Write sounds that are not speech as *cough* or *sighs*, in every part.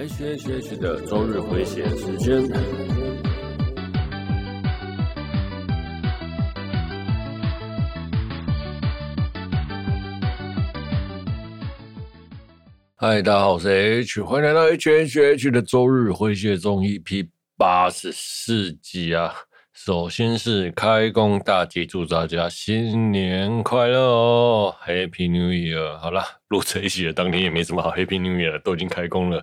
H H H 的周日回血时间。嗨，大家好，我是 H，欢迎来到 H H H 的周日回血中 EP 八十四集啊。首先是开工大吉，祝大家新年快乐哦，Happy New Year！好啦，录这一集的当天也没什么好 Happy New Year 了，都已经开工了、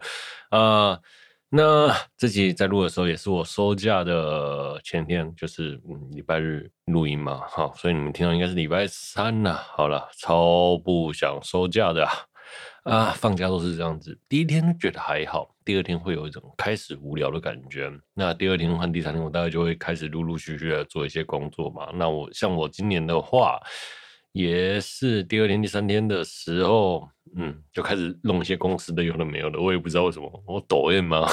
呃。那这集在录的时候也是我收假的前天，就是礼拜日录音嘛，好，所以你们听到应该是礼拜三呐。好了，超不想收假的啊。放假都是这样子，第一天觉得还好，第二天会有一种开始无聊的感觉。那第二天和第三天，我大概就会开始陆陆续续的做一些工作嘛。那我像我今年的话，也是第二天、第三天的时候，嗯，就开始弄一些公司的有的没有的，我也不知道为什么，我抖音吗？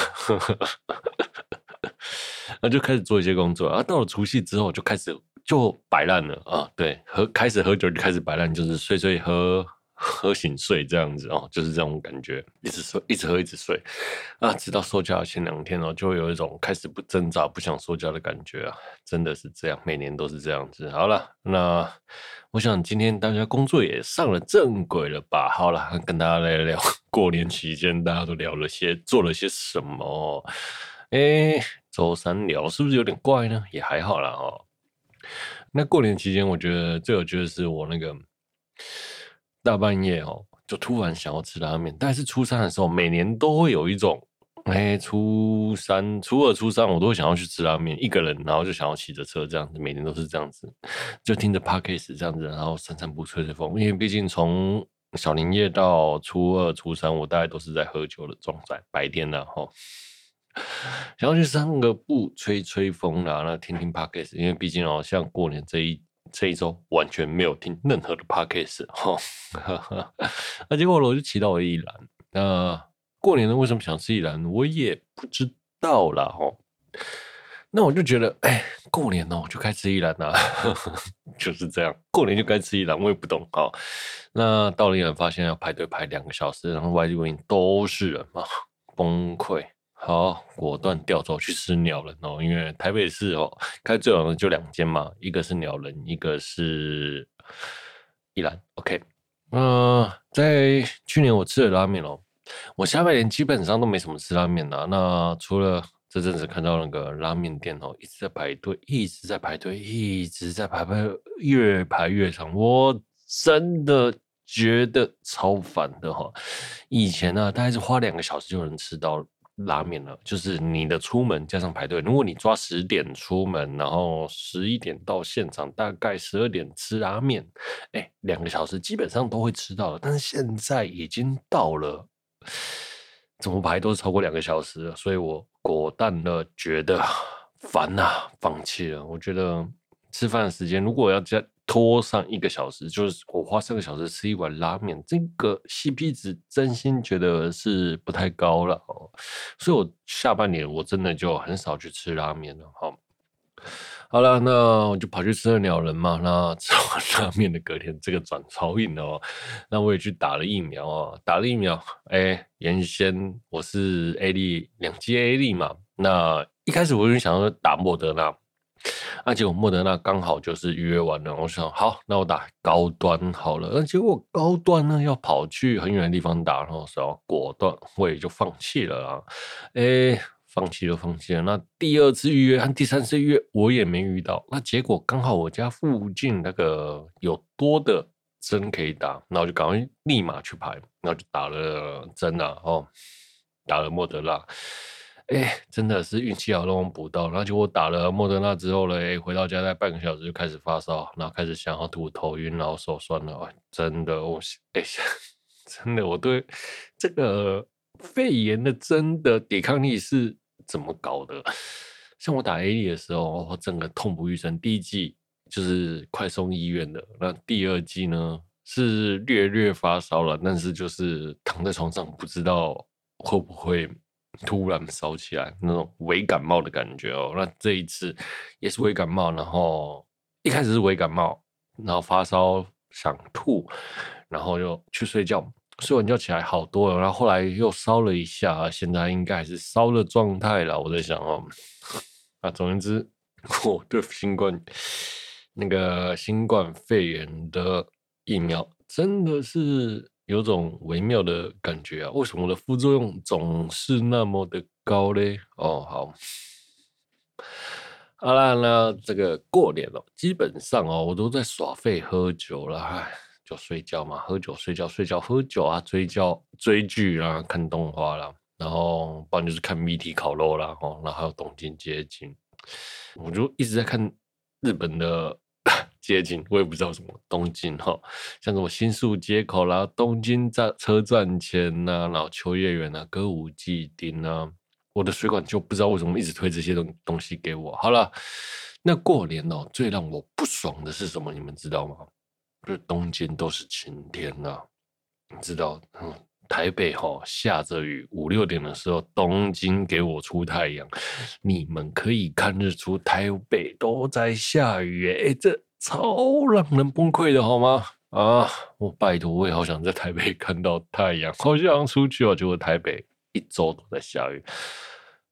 那就开始做一些工作啊。到了除夕之后，就开始就摆烂了啊。对，喝开始喝酒就开始摆烂，就是睡睡喝。喝醒睡这样子哦，就是这种感觉，一直睡，一直喝，一直睡啊，直到睡觉前两天哦，就会有一种开始不挣扎、不想睡觉的感觉啊，真的是这样，每年都是这样子。好了，那我想今天大家工作也上了正轨了吧？好了，跟大家来聊 *laughs* 过年期间大家都聊了些、做了些什么？哎，周三聊是不是有点怪呢？也还好啦哦。那过年期间，我觉得最有趣的是我那个。大半夜哦，就突然想要吃拉面。但是初三的时候，每年都会有一种，哎，初三、初二、初三，我都想要去吃拉面，一个人，然后就想要骑着车这样子，每年都是这样子，就听着 Podcast 这样子，然后散散步、吹吹风。因为毕竟从小年夜到初二、初三，我大概都是在喝酒的状态，白天呢，哈，想要去散个步、吹吹风啦，那听听 Podcast，因为毕竟哦，像过年这一。这一周完全没有听任何的 podcast *laughs* 哈，那结果我就骑到了宜兰。那过年呢，为什么想吃宜兰？我也不知道啦哈。那我就觉得，哎，过年哦，就该吃宜兰啊，*laughs* 就是这样。过年就该吃宜兰，我也不懂哈。那到了宜兰，发现要排队排两个小时，然后外地人都是人嘛，崩溃。好，果断调走去吃鸟人哦，因为台北市哦开最好的就两间嘛，一个是鸟人，一个是宜兰。OK，嗯、在去年我吃了拉面哦，我下半年基本上都没什么吃拉面的。那除了这阵子看到那个拉面店哦，一直在排队，一直在排队，一直在排排，越排越长，我真的觉得超烦的哈。以前呢，大概是花两个小时就能吃到。拉面了，就是你的出门加上排队。如果你抓十点出门，然后十一点到现场，大概十二点吃拉面，哎，两个小时基本上都会吃到了。但是现在已经到了，怎么排都是超过两个小时了，所以我果断的觉得 *sighs* 烦呐、放弃了。我觉得吃饭的时间如果要加。拖上一个小时，就是我花三个小时吃一碗拉面，这个 CP 值真心觉得是不太高了哦。所以我下半年我真的就很少去吃拉面了。好，好了，那我就跑去吃了鸟人嘛。那吃完 *laughs* 拉面的隔天，这个转超硬哦。那我也去打了疫苗哦，打了疫苗。哎，原先我是 A D 两剂 A 粒嘛。那一开始我就想要打莫德纳。那结果莫德纳刚好就是预约完了，我想好，那我打高端好了。那结果高端呢要跑去很远的地方打，然后说果断我也就放弃了啊。哎，放弃了，放弃了。那第二次预约和第三次预约我也没遇到。那结果刚好我家附近那个有多的针可以打，那我就赶快立马去排，然后就打了针了哦，打了莫德纳。哎、真的是运气好，让我补到。然后就我打了莫德纳之后呢，回到家在半个小时就开始发烧，然后开始想要吐、头晕，然后手酸了。真的，我哎、欸，*laughs* 真的，我对这个肺炎的真的抵抗力是怎么搞的？像我打 A D 的时候，我整个痛不欲生。第一季就是快送医院的，那第二季呢是略略发烧了，但是就是躺在床上不知道会不会。突然烧起来，那种微感冒的感觉哦。那这一次也是微感冒，然后一开始是微感冒，然后发烧想吐，然后又去睡觉，睡完觉起来好多了，然后后来又烧了一下，现在应该还是烧的状态了。我在想哦，啊，总言之，我对新冠那个新冠肺炎的疫苗真的是有种微妙的感觉啊！为什么我的副作用总是那么的高嘞？哦，好。好啦，那这个过年了，基本上哦，我都在耍废喝酒了，唉，就睡觉嘛，喝酒睡觉睡觉喝酒啊，追觉追剧啦，看动画啦，然后不然就是看 VT 烤肉啦，哦，然后还有东京街景，我就一直在看日本的街景，我也不知道什么东京哈，像什么新宿街口啦，东京站车站前呐，然后秋叶原啊，歌舞伎町啊。我的水管就不知道为什么一直推这些东东西给我。好了，那过年哦，最让我不爽的是什么？你们知道吗？就是东京都是晴天呐、你知道？嗯，台北哈、哦、下着雨，五六点的时候，东京给我出太阳，你们可以看日出，台北都在下雨，哎，这超让人崩溃的好吗？啊，我拜托，我也好想在台北看到太阳，好想出去哦，结果台北。一周都在下雨，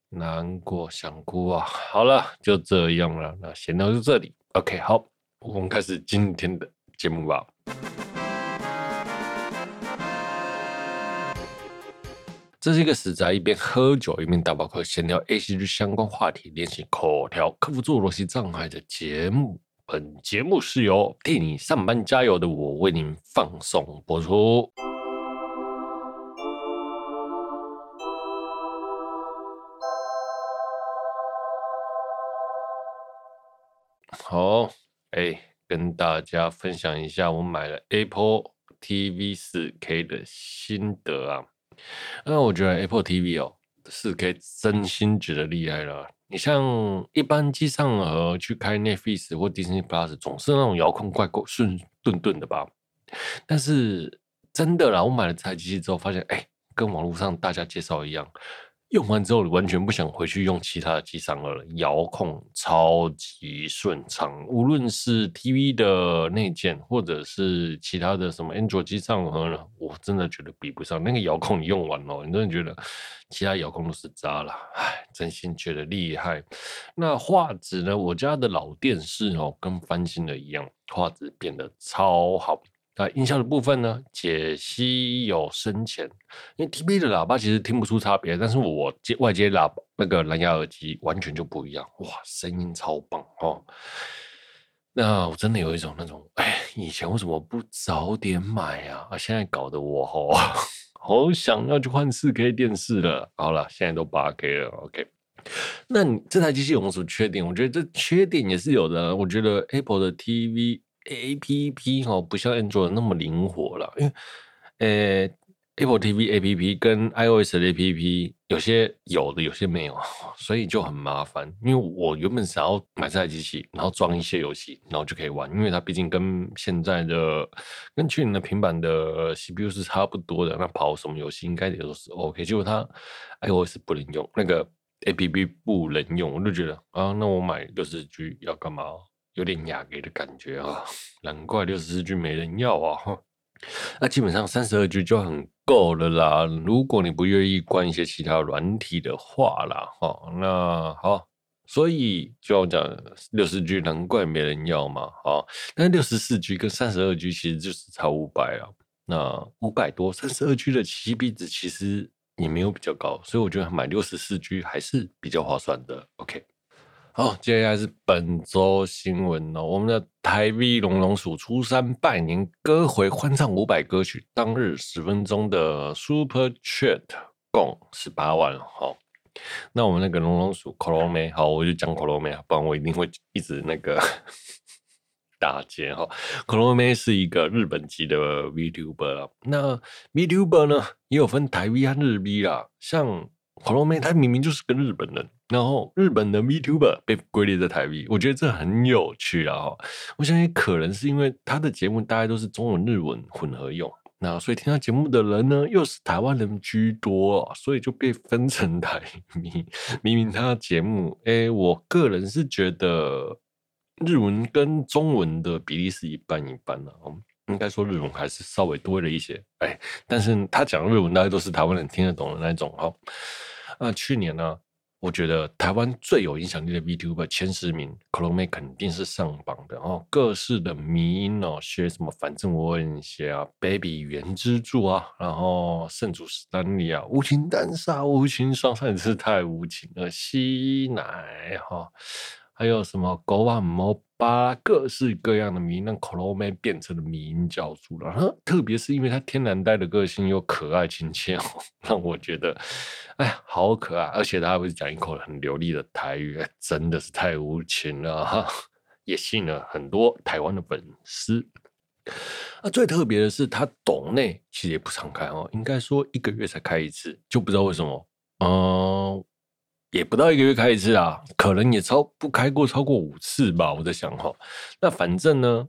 难过想哭啊！好了，就这样了，那闲聊就这里。OK，好，我们开始今天的节目吧。这是一个死宅一边喝酒一边打包客闲聊 ACG 相关话题、练习口条、克服自我逻辑障碍的节目。本节目是由替你上班加油的我为您放送播出。好，哎，跟大家分享一下我买了 Apple TV 4K 的心得啊。那我觉得 Apple TV 哦，4K 真心觉得厉害了。你像一般机上盒去开 Netflix 或 Disney Plus，总是那种遥控怪怪顺顿顿的吧。但是真的啦，我买了这台机器之后，发现哎，跟网络上大家介绍一样。用完之后，完全不想回去用其他的机上了。遥控超级顺畅，无论是 TV 的内建，或者是其他的什么 Android 机上盒呢，我真的觉得比不上那个遥控。你用完了，你真的觉得其他遥控都是渣了。唉，真心觉得厉害。那画质呢？我家的老电视哦，跟翻新的一样，画质变得超好。那音效的部分呢？解析有深浅，因为 TV 的喇叭其实听不出差别，但是我接外接喇叭那个蓝牙耳机完全就不一样，哇，声音超棒哦！那我真的有一种那种，哎，以前为什么不早点买啊？啊，现在搞得我好好想要去换 4K 电视了。好了，现在都 8K 了，OK。那你这台机器有什么缺点？我觉得这缺点也是有的。我觉得 Apple 的 TV。A P P 哦，不像 Android 那么灵活了，因为呃，Apple TV A P P 跟 iOS 的 A P P 有些有的，有些没有，*laughs* 所以就很麻烦。因为我原本想要买这台机器，然后装一些游戏，然后就可以玩，因为它毕竟跟现在的、跟去年的平板的 C P U 是差不多的，那跑什么游戏应该也都是 OK。结果它 iOS 不能用，那个 A P P 不能用，我就觉得啊，那我买六十 G 要干嘛？有点雅给的感觉啊，难怪六十四 G 没人要啊。那基本上三十二 G 就很够了啦。如果你不愿意关一些其他软体的话啦，哈，那好，所以就要讲六十 G 难怪没人要嘛，好，但六十四 G 跟三十二 G 其实就是差五百啊。那五百多，三十二 G 的 CP 值其实也没有比较高，所以我觉得买六十四 G 还是比较划算的。OK。好，接下来是本周新闻哦。我们的台 V 龙龙鼠初三拜年歌回欢唱五百歌曲，当日十分钟的 Super Chat 共十八万。好，那我们那个龙龙鼠 Chrome 好，我就讲 Chrome 不然我一定会一直那个 *laughs* 打结哈。Chrome 是一个日本籍的 VTuber，那 VTuber 呢也有分台 V 和日 V 啦，像。火龙妹，他明明就是个日本人，然后日本的 VTuber 被归类在台 V，我觉得这很有趣啊！我相信可能是因为他的节目大概都是中文、日文混合用，那所以听他节目的人呢又是台湾人居多，所以就被分成台 V。明明他的节目，哎，我个人是觉得日文跟中文的比例是一半一半的哦。应该说日文还是稍微多了一些，哎，但是他讲日文大概都是台湾人听得懂的那种哈。那去年呢，我觉得台湾最有影响力的 VTuber 前十名，Clone 肯定是上榜的哦。各式的迷因哦，学什么，反正我很写啊，Baby 原之助啊，然后圣主史丹利啊，无情单杀，无情双杀，真是太无情了，吸奶哈。还有什么狗啊、猫巴，各式各样的迷因，让 Clone 变成了迷因教主了。特别是因为他天然呆的个性又可爱亲切，*laughs* 让我觉得，哎呀，好可爱！而且他还会讲一口很流利的台语，真的是太无情了哈！也吸引了很多台湾的粉丝。啊，最特别的是他懂内其实也不常开哦，应该说一个月才开一次，就不知道为什么。嗯。也不到一个月开一次啊，可能也超不开过超过五次吧。我在想哈，那反正呢，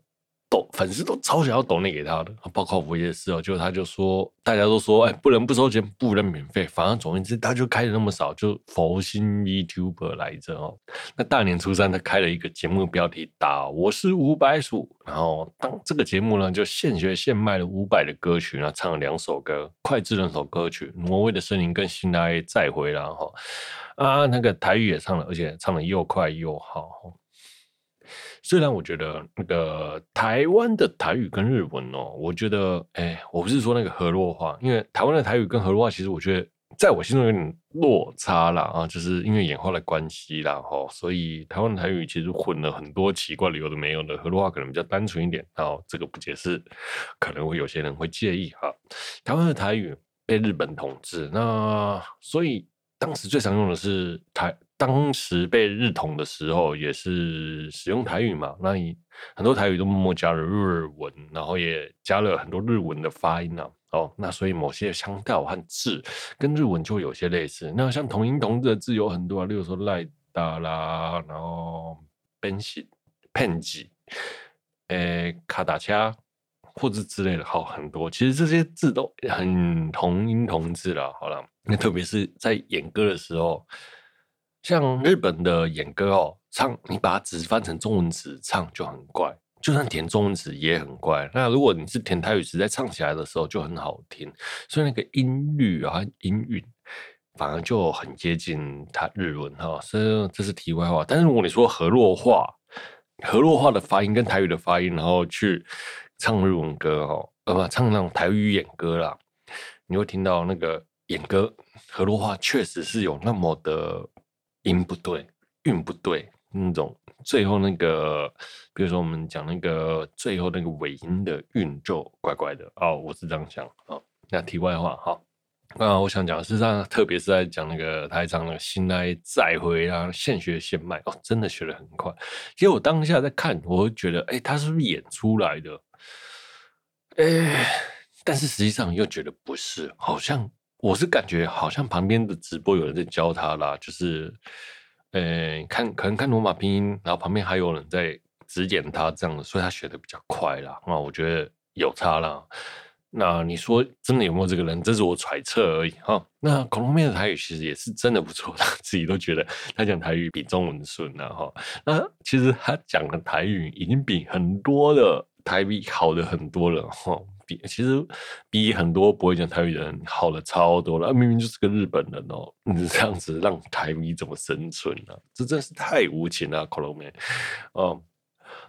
抖粉丝都超想要抖你给他的，包括我也是哦。就他就说，大家都说，哎，不能不收钱，不能免费，反正总而言之，他就开的那么少，就佛心 YouTuber 来着哦。那大年初三，他开了一个节目，标题打我是五百鼠，然后当这个节目呢，就现学现卖了五百的歌曲，然后唱了两首歌，脍炙人口歌曲《挪威的森林》跟《信赖再回来》哈。啊，那个台语也唱了，而且唱的又快又好。虽然我觉得那个台湾的台语跟日文哦，我觉得，哎，我不是说那个河洛话，因为台湾的台语跟河洛话，其实我觉得在我心中有点落差啦。啊，就是因为演化的关系啦，哈，所以台湾的台语其实混了很多奇怪的有的没有的，河洛话可能比较单纯一点，然后这个不解释，可能会有些人会介意哈。台湾的台语被日本统治，那所以。当时最常用的是台，当时被日统的时候也是使用台语嘛。那你很多台语都默默加了日文，然后也加了很多日文的发音啊。哦，那所以某些腔调和字跟日文就有些类似。那像同音同字的字有很多啊，例如说赖达啦，然后奔西、喷吉、诶卡达恰或者之类的，好很多。其实这些字都很同音同字了。好了。那特别是在演歌的时候，像日本的演歌哦，唱你把它直翻成中文词唱就很怪，就算填中文词也很怪。那如果你是填台语词，在唱起来的时候就很好听，所以那个音律啊、音韵反而就很接近它日文哈。所以这是题外话。但是如果你说河洛话，河洛话的发音跟台语的发音，然后去唱日文歌哦，呃不，唱那种台语演歌啦，你会听到那个。演歌河洛话确实是有那么的音不对、韵不对那种，最后那个，比如说我们讲那个最后那个尾音的韵就怪怪的哦，我是这样想啊。那题外话哈，那我想讲的是这样，特别是在讲那个台长那个信赖再回啊，现学现卖哦，真的学得很快。其实我当下在看，我会觉得，哎、他是不是演出来的？哎、但是实际上又觉得不是，好像。我是感觉好像旁边的直播有人在教他啦，就是，呃，看可能看罗马拼音，然后旁边还有人在指点他这样的，所以他学的比较快啦。那我觉得有差啦。那你说真的有没有这个人？这是我揣测而已哈。那恐龙妹的台语其实也是真的不错，他自己都觉得他讲台语比中文顺了哈。那其实他讲的台语已经比很多的台语好的很多了哈。比其实比很多不会讲台语的人好了超多了，明明就是个日本人哦，你这样子让台语怎么生存呢？这真是太无情了，Clone。哦，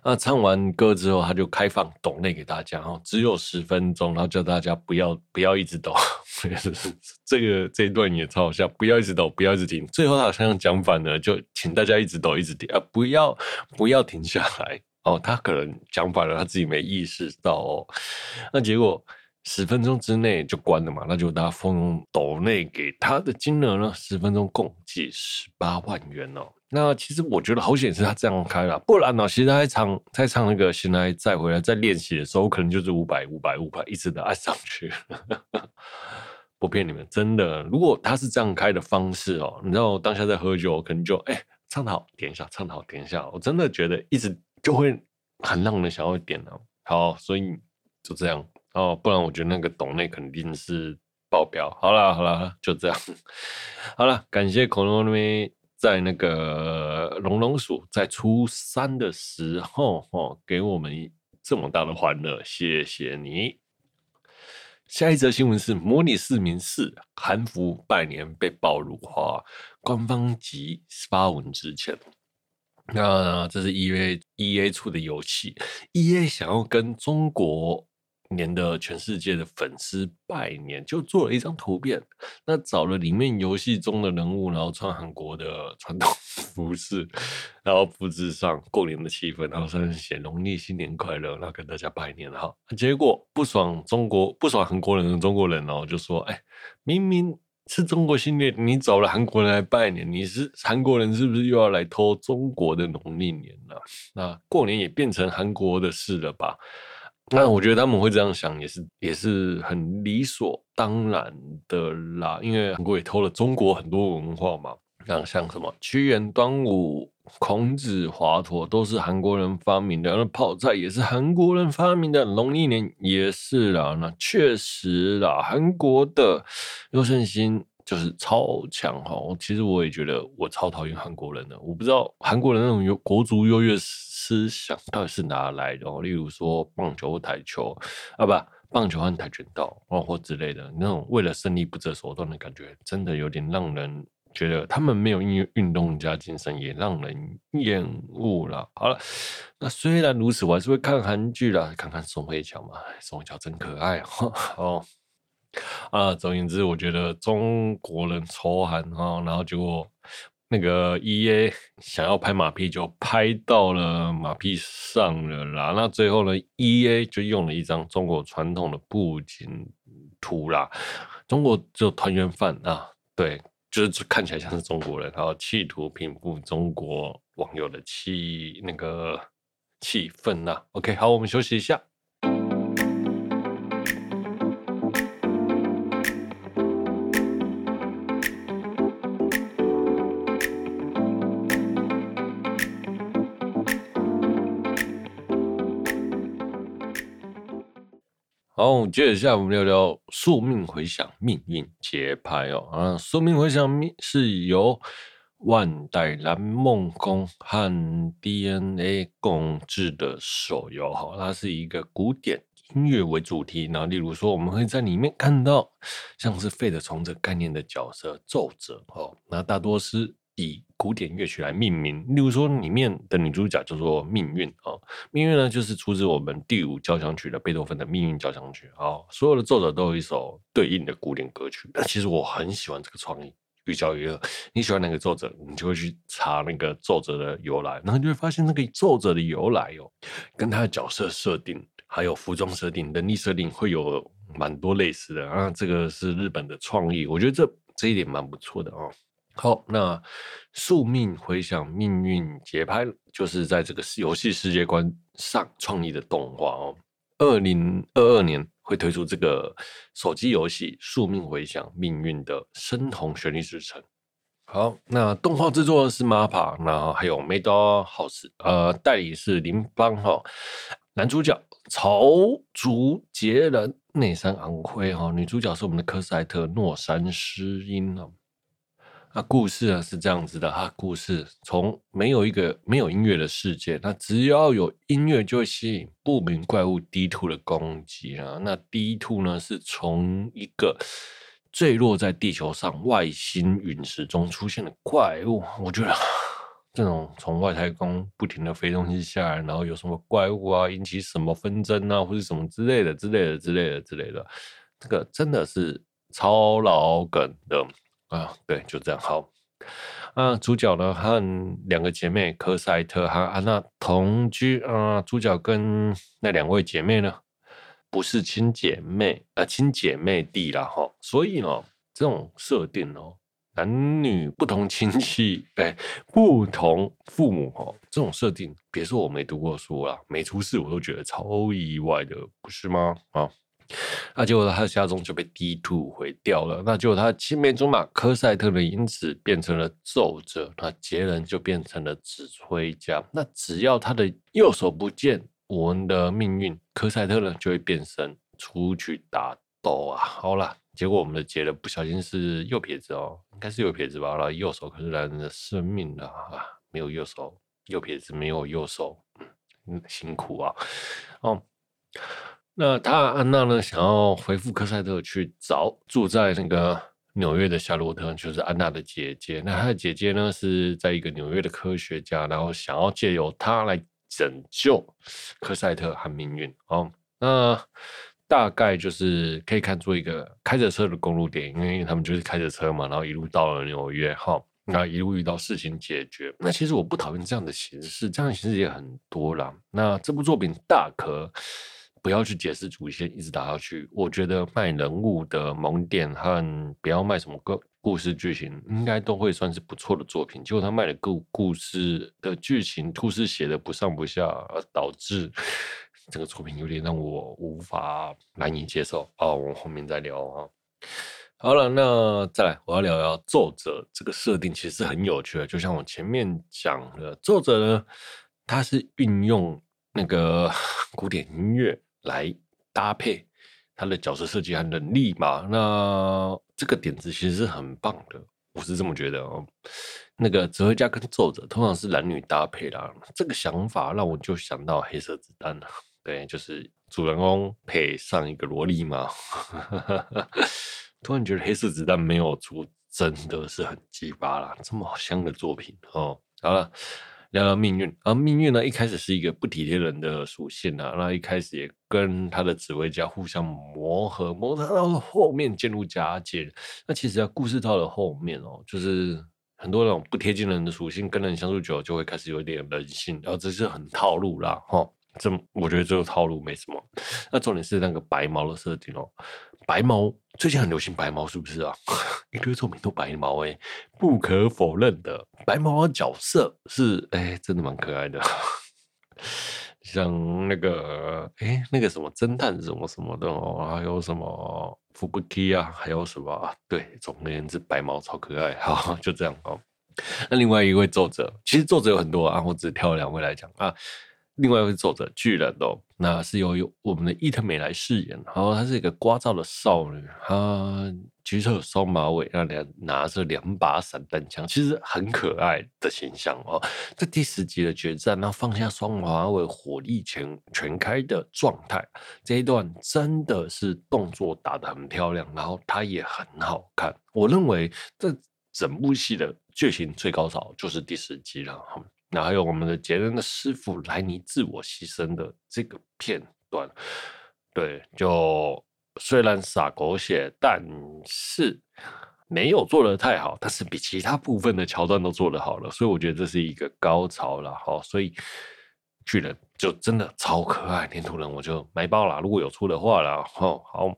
那唱完歌之后，他就开放抖内给大家哦，只有十分钟，然后叫大家不要不要一直抖，*laughs* 这个这一段也超好笑，不要一直抖，不要一直停。最后他好像讲反了，就请大家一直抖，一直停啊，不要不要停下来。哦，他可能讲反了，他自己没意识到哦。那结果十分钟之内就关了嘛，那就大家封抖内给他的金额呢，十分钟共计十八万元哦。那其实我觉得好险是他这样开了，不然呢，其实他在唱在唱那个现在再回来在练习的时候，可能就是五百五百五百一直的按上去。*laughs* 不骗你们，真的，如果他是这样开的方式哦，你知道我当下在喝酒，可能就哎唱得好点一下，唱得好点一下，我真的觉得一直。就会很让人想要点呢、啊。好，所以就这样哦，不然我觉得那个董内肯定是爆表。好了好了，就这样。*laughs* 好了，感谢恐龙妹在那个龙龙鼠在初三的时候哦，给我们这么大的欢乐，谢谢你。下一则新闻是模拟市民四韩服拜年被爆辱华，官方即发文致歉。那这是 E A E A 出的游戏，E A 想要跟中国年的全世界的粉丝拜年，就做了一张图片。那找了里面游戏中的人物，然后穿韩国的 *laughs* 传统服饰，然后布置上过年的气氛，然后上面写农历新年快乐，然后跟大家拜年哈。结果不爽中国不爽韩国人的中国人哦，就说：“哎，明明。”是中国新年，你找了韩国人来拜年，你是韩国人是不是又要来偷中国的农历年了？那过年也变成韩国的事了吧？那我觉得他们会这样想，也是也是很理所当然的啦，因为韩国也偷了中国很多文化嘛，像像什么屈原、端午。孔子、华佗都是韩国人发明的，那泡菜也是韩国人发明的，农历年也是啦。那确实啦，韩国的优胜心就是超强哈。其实我也觉得我超讨厌韩国人的，我不知道韩国人那种有国族优越思想到底是哪来的。例如说棒球台球啊，不，棒球和跆拳道哦或之类的那种为了胜利不择手段的感觉，真的有点让人。觉得他们没有运运动家精神，也让人厌恶了。好了，那虽然如此，我还是会看韩剧啦，看看宋慧乔嘛，宋慧乔真可爱 *laughs* 哦。啊，总而言之，我觉得中国人仇韩啊，然后结果那个 EA 想要拍马屁，就拍到了马屁上了啦。那最后呢，EA 就用了一张中国传统的布景图啦，中国就团圆饭啊，对。就是看起来像是中国人，然后企图平复中国网友的气那个气氛呐。OK，好，我们休息一下。好，接着下来我们聊聊宿命回响命运节拍哦。啊，宿命回响命是由万代蓝梦宫和 DNA 共制的手游哈，它是一个古典音乐为主题，然后例如说我们会在里面看到像是 Fate 从这概念的角色奏者哦，那大多是。以古典乐曲来命名，例如说里面的女主角叫做命运啊，命运呢就是出自我们第五交响曲的贝多芬的命运交响曲啊，所有的奏者都有一首对应的古典歌曲。那其实我很喜欢这个创意，寓教于乐。你喜欢哪个奏者，你就会去查那个奏者的由来，然后你就会发现那个奏者的由来哦，跟他的角色设定、还有服装设定、能力设定会有蛮多类似的啊。这个是日本的创意，我觉得这这一点蛮不错的哦。好，那宿命回响命运节拍就是在这个游戏世界观上创意的动画哦。二零二二年会推出这个手机游戏《宿命回响命运》的深红旋律之城。好，那动画制作是 MAPA，然后还有 Madhouse，呃，代理是林邦哈。男主角草竹杰人内山昂辉哈，女主角是我们的科赛特诺山诗音哦。那故事呢是这样子的哈，故事从没有一个没有音乐的世界，那只要有音乐就会吸引不明怪物 D Two 的攻击啊。那 D Two 呢是从一个坠落在地球上外星陨石中出现的怪物。我觉得这种从外太空不停的飞东西下来，然后有什么怪物啊，引起什么纷争啊，或者什么之类的之类的之类的之类的，这个真的是超老梗的。啊，对，就这样好。啊，主角呢和两个姐妹科赛特和安娜同居啊。主角跟那两位姐妹呢，不是亲姐妹啊，亲姐妹弟啦哈。所以呢，这种设定哦，男女不同亲戚，哎，不同父母哦，这种设定，别说我没读过书啦，没出世我都觉得超意外的，不是吗？啊。那结果他的家中就被 D Two 毁掉了。那结果他青梅竹马科赛特呢，因此变成了奏者，那孑人就变成了指挥家。那只要他的右手不见，我们的命运科赛特呢就会变身出去打斗啊。好了，结果我们的杰人不小心是右撇子哦，应该是右撇子吧？那右手可是男人的生命啊，啊，没有右手，右撇子没有右手。嗯辛苦啊。哦，那他安娜呢，想要回复科赛特去找住在那个纽约的夏洛特，就是安娜的姐姐。那她的姐姐呢，是在一个纽约的科学家，然后想要借由她来拯救科赛特和命运。哦，那。大概就是可以看作一个开着车的公路电影，因为他们就是开着车嘛，然后一路到了纽约，哈，那一路遇到事情解决。那其实我不讨厌这样的形式，这样的形式也很多啦。那这部作品大可不要去解释主线，一直打下去。我觉得卖人物的萌点和不要卖什么个故事剧情，应该都会算是不错的作品。结果他卖的故故事的剧情，故事写的不上不下，而导致。这个作品有点让我无法难以接受哦，我后面再聊啊。好了，那再来，我要聊聊作者这个设定，其实很有趣的。就像我前面讲的，作者呢，他是运用那个 *laughs* 古典音乐来搭配他的角色设计和能力嘛。那这个点子其实是很棒的，我是这么觉得哦。那个指挥家跟奏者通常是男女搭配啦，这个想法让我就想到黑色子弹了。对，就是主人公配上一个萝莉嘛，*laughs* 突然觉得黑色子弹没有出，真的是很鸡巴啦，这么好香的作品哦。好了，聊聊命运，而命运呢，一开始是一个不体贴人的属性啊，那一开始也跟他的指挥家互相磨合，磨合到后面渐入佳境。那其实啊，故事到了后面哦，就是很多那种不贴近人的属性，跟人相处久了就会开始有点人性，然后这是很套路啦，哈。这我觉得这个套路没什么，那重点是那个白毛的设定哦。白毛最近很流行白毛，是不是啊？*laughs* 一堆作品都白毛哎，不可否认的，白毛的角色是哎，真的蛮可爱的。像那个哎，那个什么侦探什么什么的哦，还有什么福布基啊，还有什么啊？对，总而言之，白毛超可爱。好，就这样哦。那另外一位作者，其实作者有很多啊，我只挑了两位来讲啊。另外一位作者巨人哦，那是由由我们的伊藤美来饰演。然后她是一个聒噪的少女，她举手双马尾，那两拿着两把散弹枪，其实很可爱的形象哦。在第十集的决战，然后放下双马尾，火力全全开的状态，这一段真的是动作打得很漂亮，然后她也很好看。我认为这整部戏的剧情最高潮就是第十集了哈。那还有我们的杰伦的师傅莱尼自我牺牲的这个片段，对，就虽然洒狗血，但是没有做得太好，但是比其他部分的桥段都做得好了，所以我觉得这是一个高潮了哈。所以巨人就真的超可爱，黏土人我就买爆了，如果有出的话了，哈，好。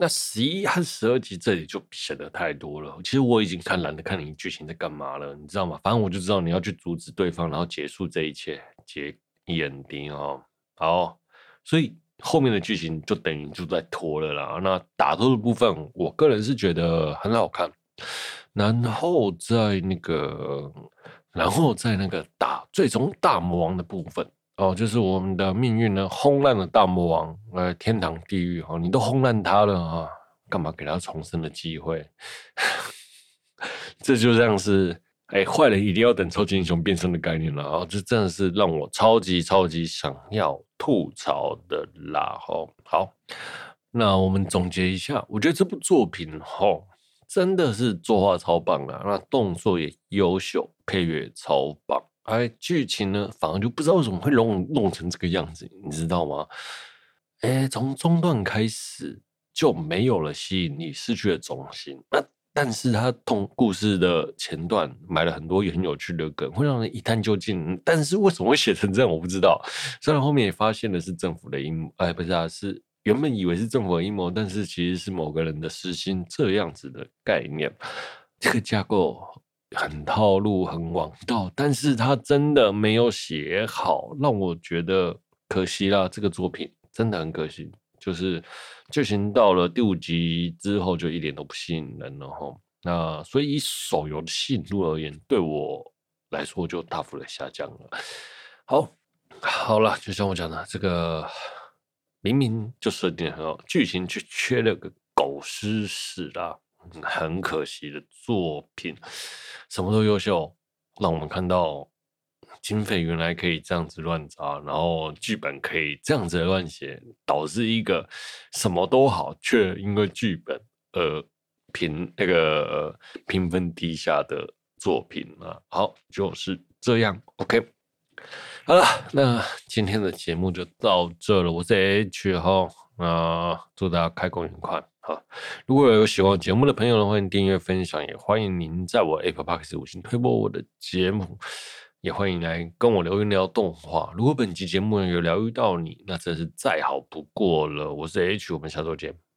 那十一和十二集这里就显得太多了。其实我已经看懒得看你剧情在干嘛了，你知道吗？反正我就知道你要去阻止对方，然后结束这一切，结 ending 哦。好，所以后面的剧情就等于就在拖了啦。那打斗的部分，我个人是觉得很好看。然后在那个，然后在那个打最终大魔王的部分。哦，就是我们的命运呢，轰烂了大魔王，呃，天堂地狱哦，你都轰烂他了啊，干嘛给他重生的机会？*laughs* 这就像是，哎，坏人一定要等超级英雄变身的概念了啊！这真的是让我超级超级想要吐槽的啦！吼，好，那我们总结一下，我觉得这部作品吼真的是作画超棒的，那动作也优秀，配乐超棒。哎，剧情呢，反而就不知道为什么会弄弄成这个样子，你知道吗？哎，从中段开始就没有了吸引力，失去了中心。那但是他同故事的前段埋了很多很有趣的梗，会让人一探究竟。但是为什么会写成这样，我不知道。虽然后面也发现的是政府的阴谋，哎，不是啊，是原本以为是政府的阴谋，但是其实是某个人的私心，这样子的概念，这个架构。很套路，很王道，但是他真的没有写好，让我觉得可惜啦。这个作品真的很可惜，就是剧情到了第五集之后就一点都不吸引人了哈。那所以以手游的吸引度而言，对我来说就大幅的下降了。好，好了，就像我讲的，这个明明就设定很好，剧情却缺了个狗屎屎啦。很可惜的作品，什么都优秀，让我们看到经费原来可以这样子乱砸，然后剧本可以这样子乱写，导致一个什么都好，却因为剧本而评那个评分低下的作品啊。好，就是这样。OK，好了，那今天的节目就到这了。我是 H 哈，那祝大家开工愉快。好，如果有喜欢节目的朋友呢，欢迎订阅分享，也欢迎您在我 Apple Podcast 五星推播我的节目。也欢迎来跟我聊一聊动画。如果本期节目有疗愈到你，那真是再好不过了。我是 H，我们下周见。